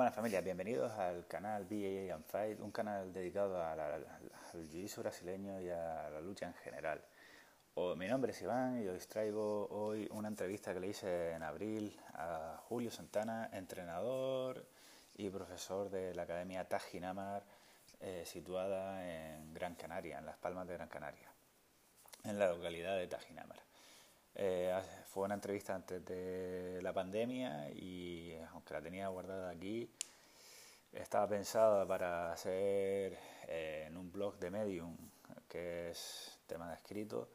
Buenas familias, bienvenidos al canal BAA and Fight, un canal dedicado al jiu-jitsu brasileño y a la lucha en general. mi nombre es Iván y os traigo hoy una entrevista que le hice en abril a Julio Santana, entrenador y profesor de la Academia Tajinamar, eh, situada en Gran Canaria, en Las Palmas de Gran Canaria, en la localidad de Tajinamar. Eh, fue una entrevista antes de la pandemia y aunque la tenía guardada aquí, estaba pensada para hacer eh, en un blog de Medium, que es tema de escrito,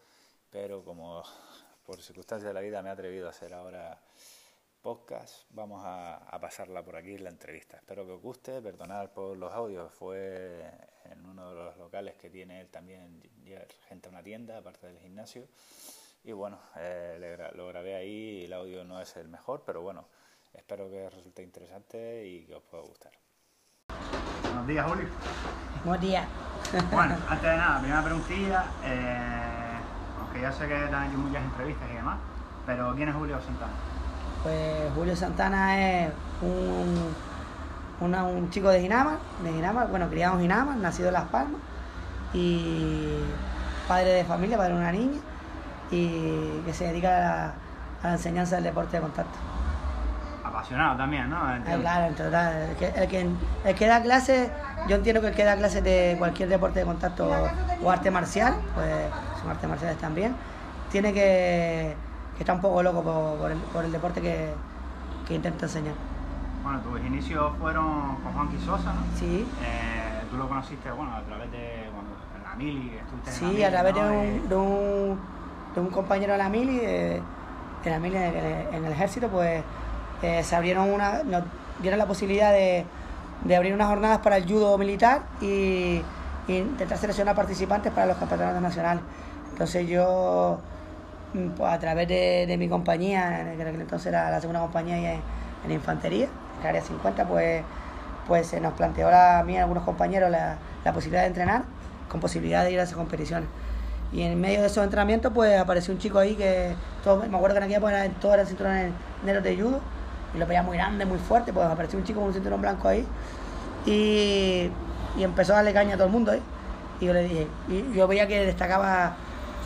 pero como por circunstancias de la vida me he atrevido a hacer ahora podcast, vamos a, pasarla por aquí la entrevista. Espero que os guste, perdonad por los audios, fue en uno de los locales que tiene él también gente a una tienda, aparte del gimnasio. Y bueno, eh, lo grabé ahí y el audio no es el mejor, pero bueno, espero que resulte interesante y que os pueda gustar. Buenos días, Julio. Buenos días. Bueno, antes de nada, primera preguntilla, eh, aunque ya sé que te han hecho muchas entrevistas y demás, pero ¿quién es Julio Santana? Pues Julio Santana es un, un chico de Ginama, de Ginama, bueno, criado en Ginama, nacido en Las Palmas y padre de familia, padre de una niña y que se dedica a la, enseñanza del deporte de contacto. Apasionado también, ¿no? Ah, claro, en total. El que, el, que, el que da clase, yo entiendo que el que da clase de cualquier deporte de contacto o arte marcial, pues son artes marciales también, tiene que, que estar un poco loco por, el, por el, deporte que, que, intenta enseñar. Bueno, tus inicios fueron con Juan Quisosa, ¿no? Sí. Eh, tú lo conociste, bueno, a través de cuando en la mili, estuviste sí, en la mili, a través ¿no? de un, de un de un compañero de la mili, de, la mili en el, ejército, pues eh, se abrieron una, nos dieron la posibilidad de, abrir unas jornadas para el judo militar y, intentar seleccionar participantes para los campeonatos nacionales. Entonces yo, mm, pues, a través de, mi compañía, entonces era la segunda compañía en, en infantería, en el área 50, pues, pues se nos planteó a mí y a algunos compañeros la, la posibilidad de entrenar con posibilidad de ir a esas competiciones. Y en medio de esos entrenamientos, pues apareció un chico ahí que, todo, me acuerdo que en aquella época todo era cinturón negro de judo, y lo veía muy grande, muy fuerte, pues apareció un chico con un cinturón blanco ahí, y, empezó a darle caña a todo el mundo ahí. Y yo le dije, y yo veía que destacaba,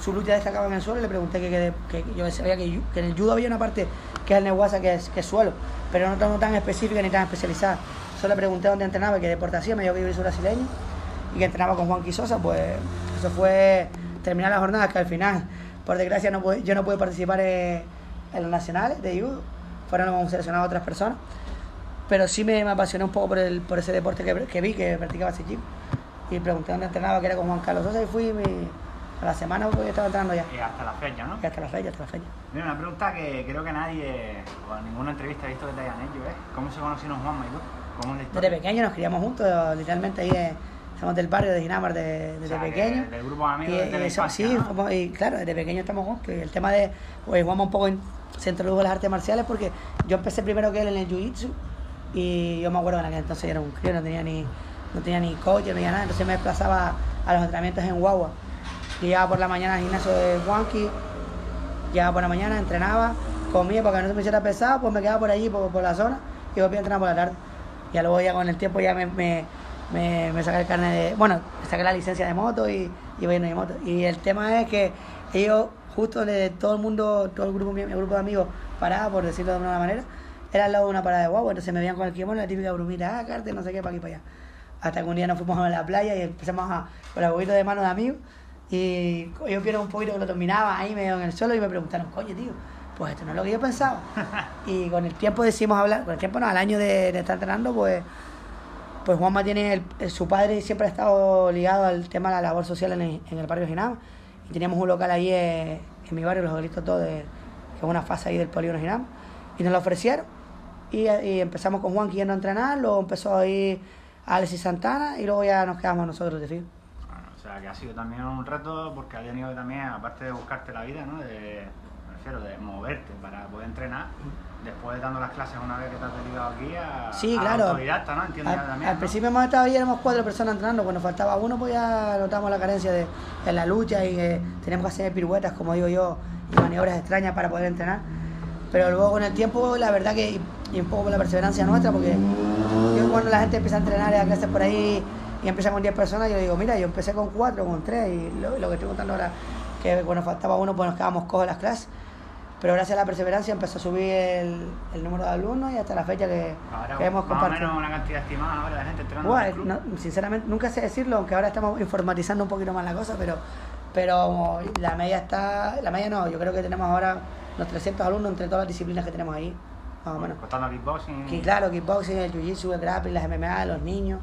su lucha destacaba en el suelo, y le pregunté que, que, yo sabía que, en el judo había una parte que es el neguasa, que es, que suelo, pero no tan, tan específica ni tan especializada. Solo le pregunté dónde entrenaba y qué deporte hacía, me dijo que yo soy brasileño y que entrenaba con Juan Quisosa, pues eso fue terminar la jornada, que al final, por desgracia, no yo no pude participar en, los nacionales de judo, fueron seleccionadas otras personas, pero sí me, apasioné un poco por, el, por ese deporte que, vi, que practicaba ese chico, y pregunté dónde entrenaba, que era con Juan Carlos Sosa, y fui a la semana porque estaba entrando ya. Y hasta la fecha, ¿no? Y hasta la fecha, hasta la fecha. Mira, una pregunta que creo que nadie, o en ninguna entrevista he visto que te hayan hecho, ¿eh? ¿Cómo se conocieron Juanma y tú? ¿Cómo es la historia? Desde pequeño nos criamos juntos, literalmente ahí en somos del barrio de Ginamar desde, desde pequeño. del grupo de amigos y, desde Sí, y claro, desde pequeño estamos juntos. Y el tema de, pues jugamos un poco, en, se introdujo las artes marciales porque yo empecé primero que él en el jiu-jitsu y yo me acuerdo que en aquel entonces era un crío, no tenía ni, no tenía ni coach, no tenía nada, entonces me desplazaba a los entrenamientos en Guagua. Llegaba por la mañana al gimnasio de Juanqui, llegaba por la mañana, entrenaba, comía para que no se me hiciera pesado, pues me quedaba por allí, por, por la zona, y volvía a entrenar por la tarde. Y luego ya con el tiempo ya me, me me, me saqué el carnet de. Bueno, me saqué la licencia de moto y, y voy en moto. Y el tema es que ellos, justo de todo el mundo, todo el grupo, mi grupo de amigos, paraba, por decirlo de alguna manera, era al lado de una parada de guagua. Entonces me veían con el kimono, la típica brumita, ah, carte, no sé qué, para aquí, para allá. Hasta que un día nos fuimos a la playa y empezamos a, con el poquito de mano de amigos. Y yo quiero un poquito que lo terminaba ahí medio en el suelo y me preguntaron, coño, tío, pues esto no es lo que yo pensaba. y con el tiempo decimos hablar, con el tiempo no, al año de, de estar entrenando, pues pues Juanma tiene, su padre siempre ha estado ligado al tema de la labor social en el, barrio Ginama. Y teníamos un local ahí eh, en, mi barrio, Los Gritos Todos, que es una fase ahí del polígono Ginama. Y nos lo ofrecieron. Y, empezamos con Juan yendo a entrenar, luego empezó a ir Alexis Santana y luego ya nos quedamos nosotros de fijo. Bueno, o sea que ha sido también un reto porque ha tenido también, aparte de buscarte la vida, ¿no? De, me refiero, de moverte para poder entrenar después de dando las clases una vez que te has aquí a, sí, claro. autodidacta, ¿no? Entiendo al, también, al principio hemos estado ahí, éramos cuatro personas entrenando, cuando faltaba uno pues ya notamos la carencia de, en la lucha y que teníamos que hacer piruetas, como digo yo, y maniobras extrañas para poder entrenar. Pero luego con el tiempo, la verdad que y un poco por la perseverancia nuestra, porque yo cuando la gente empieza a entrenar y a clases por ahí y empieza con 10 personas, yo digo, mira, yo empecé con 4, con 3 y lo, lo que estoy contando ahora, que cuando faltaba uno, pues nos quedábamos cojos las clases. Pero gracias a la perseverancia empezó a subir el, el número de alumnos y hasta la fecha que, Ahora, que hemos más o compartido. menos una cantidad estimada ahora de gente entrenando en el club. no, sinceramente, nunca sé decirlo, aunque ahora estamos informatizando un poquito más la cosa, pero, pero la media está, la media no, yo creo que tenemos ahora los 300 alumnos entre todas las disciplinas que tenemos ahí, más o menos. Contando kickboxing. Que claro, kickboxing, el jiu-jitsu, el grappling, las MMA, los niños,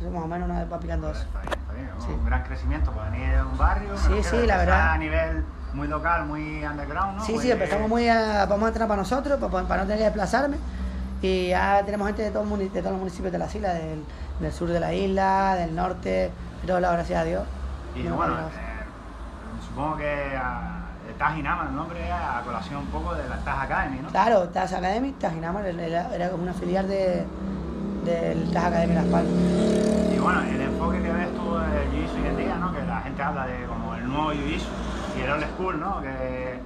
eso más o menos nos va picando eso. Está bien, está bien. Sí. Un gran crecimiento para venir de un barrio. Sí, sí, la verdad. A nivel muy local, muy underground, ¿no? Sí, Muy sí, empezamos muy a, vamos a entrenar para nosotros, para, para no tener que desplazarme. Y ya tenemos gente de, todo de todos los municipios de las islas, del, del sur de la isla, del norte, de todos lados, gracias a Dios. Y No, bueno, no, no. eh, supongo que a, Taj Inama, el nombre a colación un poco de la Taj Academy, ¿no? Claro, TAS Academy, TAS Ginamar, era, era como una filial de, del TAS Academy Las Palmas. Y bueno, el enfoque que ves tú del Jiu-Jitsu hoy en día, ¿no? Que la gente habla de como el nuevo Jiu-Jitsu y el old school, ¿no? Que,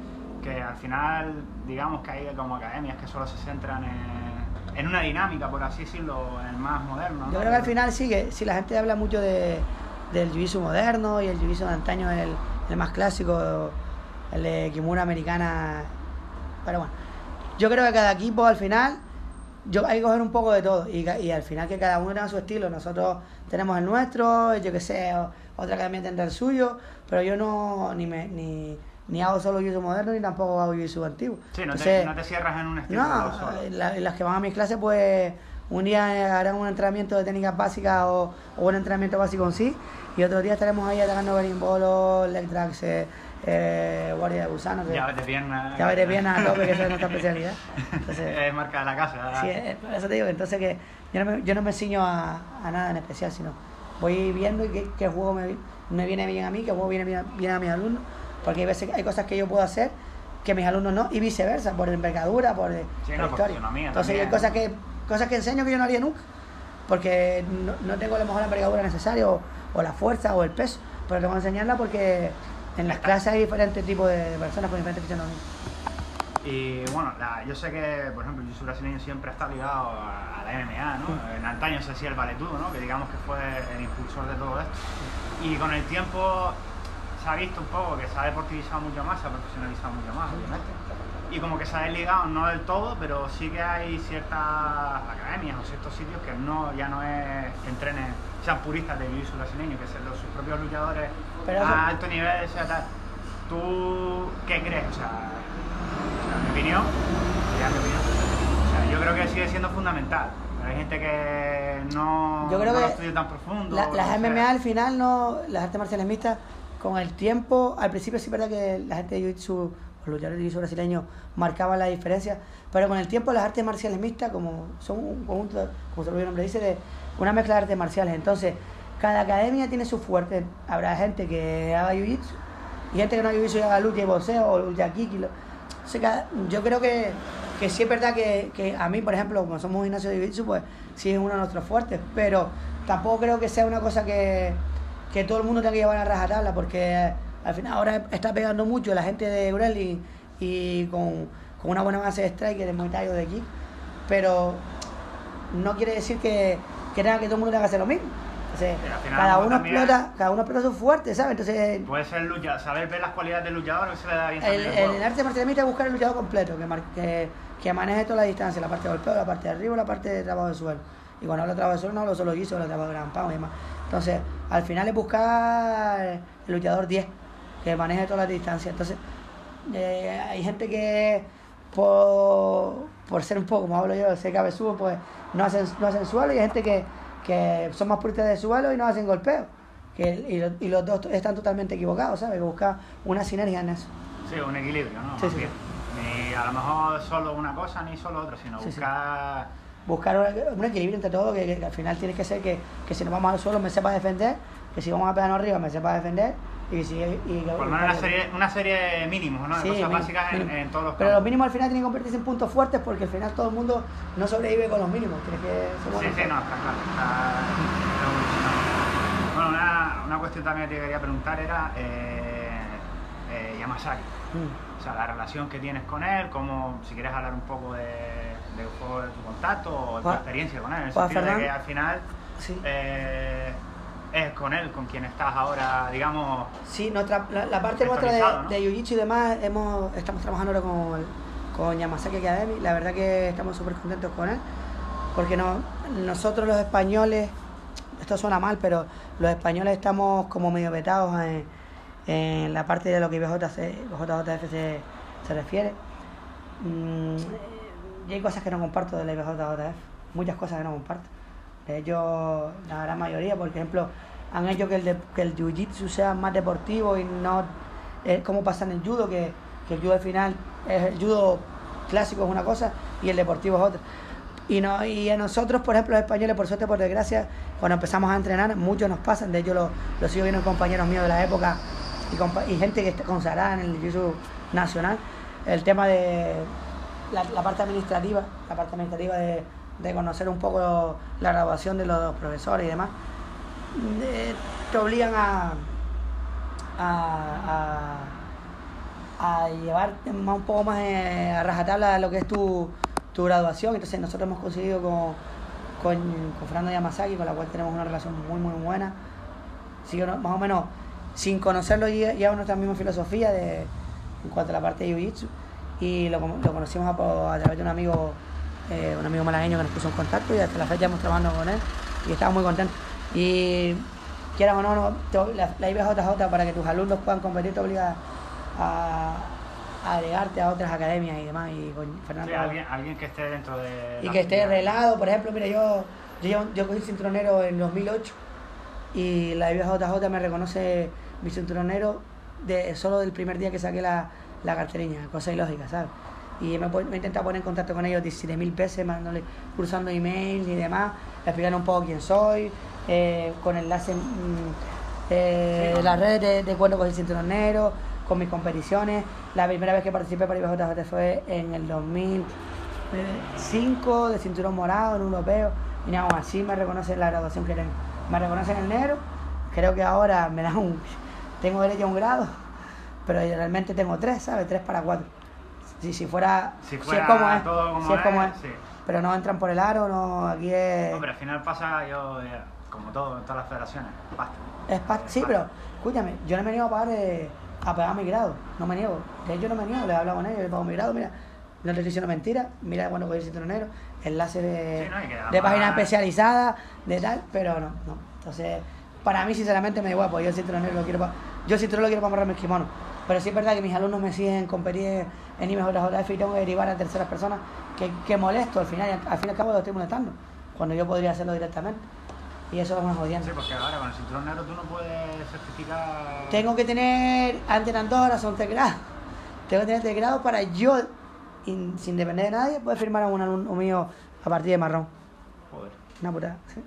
que al final, digamos que hay como academias que solo se centran en, en una dinámica, por así decirlo, en el más moderno, ¿no? Yo creo que al final sí, que si la gente habla mucho de, del jiu-jitsu moderno y el jiu-jitsu de antaño es el, el más clásico, el de Kimura americana. Pero bueno, yo creo que cada equipo al final, yo hay que coger un poco de todo y, y al final que cada uno tenga su estilo. Nosotros tenemos el nuestro, yo que sé, otra academia tendrá el suyo, pero yo no ni me ni, ni hago solo jiu-jitsu moderno ni tampoco hago jiu-jitsu antiguo. Sí, no, Entonces, te, no te cierras en un estilo no, solo. eh, la- las que van a mis clases, pues un día harán un entrenamiento de técnicas básicas o, o un entrenamiento básico en sí, y otro día estaremos ahí atacando berimbolo, leg eh, eh, guardia de gusano, que Llaves de pierna. llaves de pierna a tope, que esa es nuestra especialidad. Entonces, es marca de la casa. sí, eh, por eso te digo, entonces que yo no me, yo no me ciño a, a nada en especial, sino voy viendo qué, qué juego me, me viene bien a mí, qué juego viene bien, bien a mis alumnos, porque hay veces hay cosas que yo puedo hacer que mis alumnos no, y viceversa, por envergadura, por, eh, Sí, por no, historia. Entonces hay cosas que, cosas que enseño que yo no haría nunca, porque no, no tengo a lo mejor la envergadura necesaria, o, o la fuerza, o el peso, pero tengo que enseñarla porque en las clases hay diferentes tipos de personas con diferentes fisonomías. Y bueno, la- yo sé que, por ejemplo, el jiu-jitsu brasileño siempre está ligado a, a la MMA, ¿no? En antaño se hacía el valetudo, ¿no? Que digamos que fue el impulsor de todo esto. Y con el tiempo se ha visto un poco que se ha deportivizado mucho más, se ha profesionalizado mucho más, obviamente. Y como que se ha desligado, no del todo, pero sí que hay ciertas academias o ciertos sitios que no ya no es que entrenen, sean puristas de jiu-jitsu brasileño, que sean los, sus propios luchadores Pero eso- a alto nivel, o sea, tal. ¿Tú qué crees? O sea, o sea, mi opinión, ya mi opinión. O sea, yo creo que sigue siendo fundamental. Pero hay gente que no, Yo creo no lo que estudia tan profundo. La- las. MMA al final, no, las artes marciales mixtas, con el tiempo, al principio sí es verdad que la gente de Jiu-Jitsu, los luchadores de brasileños marcaban la diferencia, pero con el tiempo las artes marciales mixtas, como son un conjunto, como su propio nombre dice, de una mezcla de artes marciales. Entonces, cada academia tiene su fuerte. Habrá gente que haga Jiu-Jitsu y gente que no haga Jiu-Jitsu y haga lucha y boxeo o lucha kiki. yo creo que, que sí es verdad que, que a mí, por ejemplo, como somos gimnasio de Jiu-Jitsu, pues sí es uno de nuestros fuertes, pero tampoco creo que sea una cosa que, que todo el mundo tenga que llevar a rajatabla, porque al final ahora está pegando mucho la gente de Wrestling y con, con una buena base de strike, de Muay Thai de kick, pero no quiere decir que, que tenga que todo el mundo tenga que hacer lo mismo. Entonces, final cada uno explota, cada uno explota su fuerte, ¿sabes? Entonces, Puede ser lucha, saber ver las cualidades del luchador que se le da bien el, el el, arte marcial es buscar el luchador completo, que, mar- que, que maneje toda la distancia, la parte de golpeo, la parte de arriba, la parte de trabajo de suelo. Y cuando hablo de trabajo de suelo no hablo solo de guiso, hablo de trabajo de gran pound y demás. Entonces, al final es buscar el luchador 10, que maneje toda la distancia. Entonces, eh, hay gente que por, por ser un poco, como hablo yo, ser cabezudo, pues no hacen, no hacen suelo y hay gente que, que son más puristas de suelo y no hacen golpeo. Que, y, lo- y los dos están totalmente equivocados, ¿sabes? Que buscar una sinergia en eso. Sí, un equilibrio, ¿no? Sí, sí. Ni a lo mejor solo una cosa ni solo otra, sino Sí, sí. Buscar. un, equilibrio entre todo, que, que al final tiene que ser que, que si nos vamos al suelo me sepa defender, que si vamos a pegarnos arriba me sepa defender, y si... Y, Por lo menos una serie, una serie de mínimos, ¿no? De Sí, cosas mínimo, básicas en, mínimo. en todos los Pero los mínimos al final tienen que convertirse en puntos fuertes porque al final todo el mundo no sobrevive con los mínimos, tiene que Sí, bueno. sí, no, está claro. Está. Bueno, una, una cuestión también que te quería preguntar era. eh, eh, Yamasaki. Mm. O sea, la relación que tienes con él, como si quieres hablar un poco de, de, juego de tu contacto o de tu experiencia con él, en el sentido de que al final Sí. eh, es con él con quien estás ahora, digamos, Sí, nuestra, la, la parte nuestra de, ¿no? de Jiu-Jitsu y demás, hemos, estamos trabajando ahora con, con Yamasaki Academy. La verdad que estamos súper contentos con él, porque no, nosotros los españoles, esto suena mal, pero los españoles estamos como medio vetados en, en la parte de lo que BJC, JJF se, se refiere. Mm, y hay cosas que no comparto de la IBJJF, muchas cosas que no comparto. De hecho, la gran mayoría, por ejemplo, han hecho que el, de- que el jiu-jitsu sea más deportivo y no es como pasa en el judo, que, que el judo al final, es el judo clásico es una cosa y el deportivo es otra. Y, no, y a nosotros, por ejemplo, los españoles, por suerte, por desgracia, cuando empezamos a entrenar, muchos nos pasan, de hecho lo, lo sigo viendo en compañeros míos de la época y, y gente que está consagrada en el jiu-jitsu nacional, el tema de la, parte administrativa, la parte administrativa de, conocer un poco la graduación de los profesores y demás, eh, te obligan a, a, llevar un poco más eh, a rajatabla lo que es tu, tu graduación. Entonces nosotros hemos conseguido con, con, Fernando Yamasaki, con la cual tenemos una relación muy muy buena. Así más o menos sin conocerlo ya nuestra misma filosofía de, en cuanto a la parte de Jiu-Jitsu. Y lo, lo conocimos a, través de un amigo, eh, un amigo malagueño que nos puso en contacto y hasta la fecha hemos trabajando con él y estamos muy contentos. Y quieras o no, no, te- la, la IBJJ para que tus alumnos puedan competir te obliga a, a agregarte a otras academias y demás. Y con Fernando, sí, alguien, alguien que esté dentro de... y que esté relado, por ejemplo, mira, yo, yo, yo cogí el cinturonero en 2008 y la IBJJ me reconoce mi cinturonero de, solo del primer día que saqué la, la cosa ilógica, ¿sabes? Y me, me he intentado poner en contacto con ellos 17.000 veces, mandándole, cruzando emails y demás, explicando un poco quién soy, eh, con enlaces, mm, eh, Sí, con- las redes de, de cuando cogí el cinturonero, con mis competiciones. La primera vez que participé para IBJJ fue en el 2005 de cinturón morado en europeo y nada así me reconocen la graduación que tengo. Me reconocen el negro, creo que ahora me dan un, tengo derecho a un grado, pero realmente tengo tres, ¿sabes? Tres para cuatro. Si, si fuera, Si es como es, todo como si es como es, sí. pero no entran por el aro, no, aquí es... Hombre, al final pasa, yo, como todo, en todas las federaciones, basta. Es pa- sí, pero escúchame, yo no me niego a pagar eh, a pagar mi grado, no me niego. De hecho no me niego, le he hablado con ellos, le pago mi grado, mira, no te estoy diciendo mentira, mira cuando cogí el cinturonero, enlace de, Sí, no, de además- página especializada, de tal, pero no, no. Entonces, para mí sinceramente me da igual, porque yo el cinturonero lo quiero para, yo el cinturón lo quiero para amarrarme el kimono. Pero sí es verdad que mis alumnos me siguen competir en IMJJF y tengo que derivar a terceras personas que, que molesto, al final, al fin y al cabo lo estoy molestando, cuando yo podría hacerlo directamente. Y eso es una jodienda. Sí, porque ahora con el cinturón negro tú no puedes certificar... Tengo que tener, antes eran dos, ahora son tres grados. Tengo que tener tres grados para yo, in- sin depender de nadie, poder firmar a un alumno mío a partir de marrón. Joder. Una putada, ¿sí?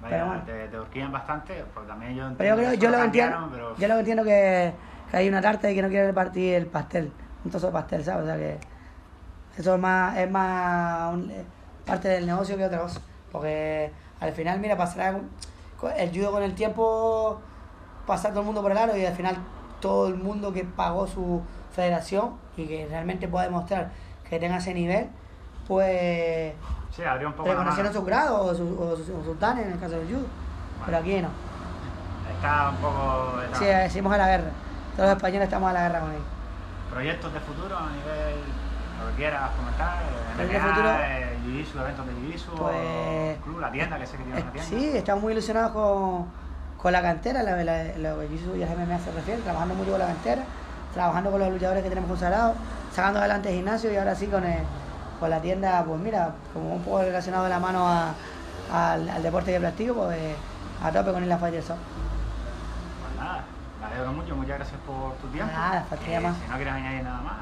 Vaya, Pero bueno. te, te horquillan bastante, porque también yo Pero yo entiendo creo, que yo lo entiendo, pero- yo lo entiendo que, que hay una tarta y que no quiere repartir el pastel, un trozo de pastel, ¿sabes? O sea que eso es más, es más un- eh, parte del negocio que otra cosa. Porque al final, mira, pasará el judo con el tiempo, pasar todo el mundo por el aro y al final todo el mundo que pagó su federación y que realmente pueda demostrar que tenga ese nivel, pues Sí, abrió un poco mano. sus grados o sus, o sus danes en el caso del judo. Pero aquí no. Está un poco... está- Sí, decimos a la guerra. Todos los españoles estamos a la guerra con ellos. Proyectos de futuro a nivel... Lo que quieras comentar, eh, Proyectos de futuro. eh, Jiu-Jitsu, eventos de Jiu-Jitsu, Pues- club, la tienda, que sé que tiene una Eh, tienda. Sí, estamos muy ilusionados con, con la cantera, la, la, lo que Jiu-Jitsu y el MMA se refiere, trabajando mucho con la cantera, trabajando con los luchadores que tenemos consagrados, sacando adelante el gimnasio y ahora sí con, el- con la tienda, pues mira, como un poco relacionado de la mano a- al, al deporte que practico, pues a tope con Isla Fighter Soft. Pues nada, me alegro mucho, muchas gracias por tu tiempo. Nada, faltaría Y más. Si no quieres añadir nada más.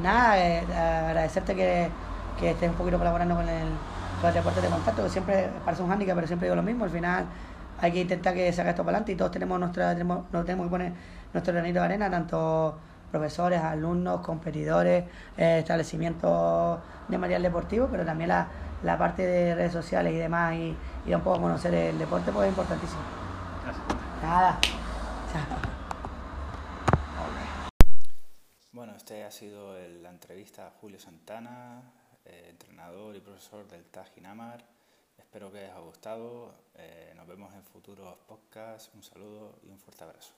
Nada, eh, agradecerte que, que estés un poquito colaborando con el, con el deporte de contacto, que siempre parece un hándicap, pero siempre digo lo mismo. Al final hay que intentar que saque esto para adelante y todos tenemos nuestra, tenemos, nos tenemos que poner nuestro granito de arena, tanto profesores, alumnos, competidores, eh, establecimientos de material deportivo, pero también la, la parte de redes sociales y demás y, y un poco conocer el deporte pues es importantísimo. Gracias. Nada. Chao. Bueno, este ha sido la entrevista a Julio Santana, eh, entrenador y profesor del TAG Inamar. Espero que les haya gustado. Eh, nos vemos en futuros podcasts. Un saludo y un fuerte abrazo.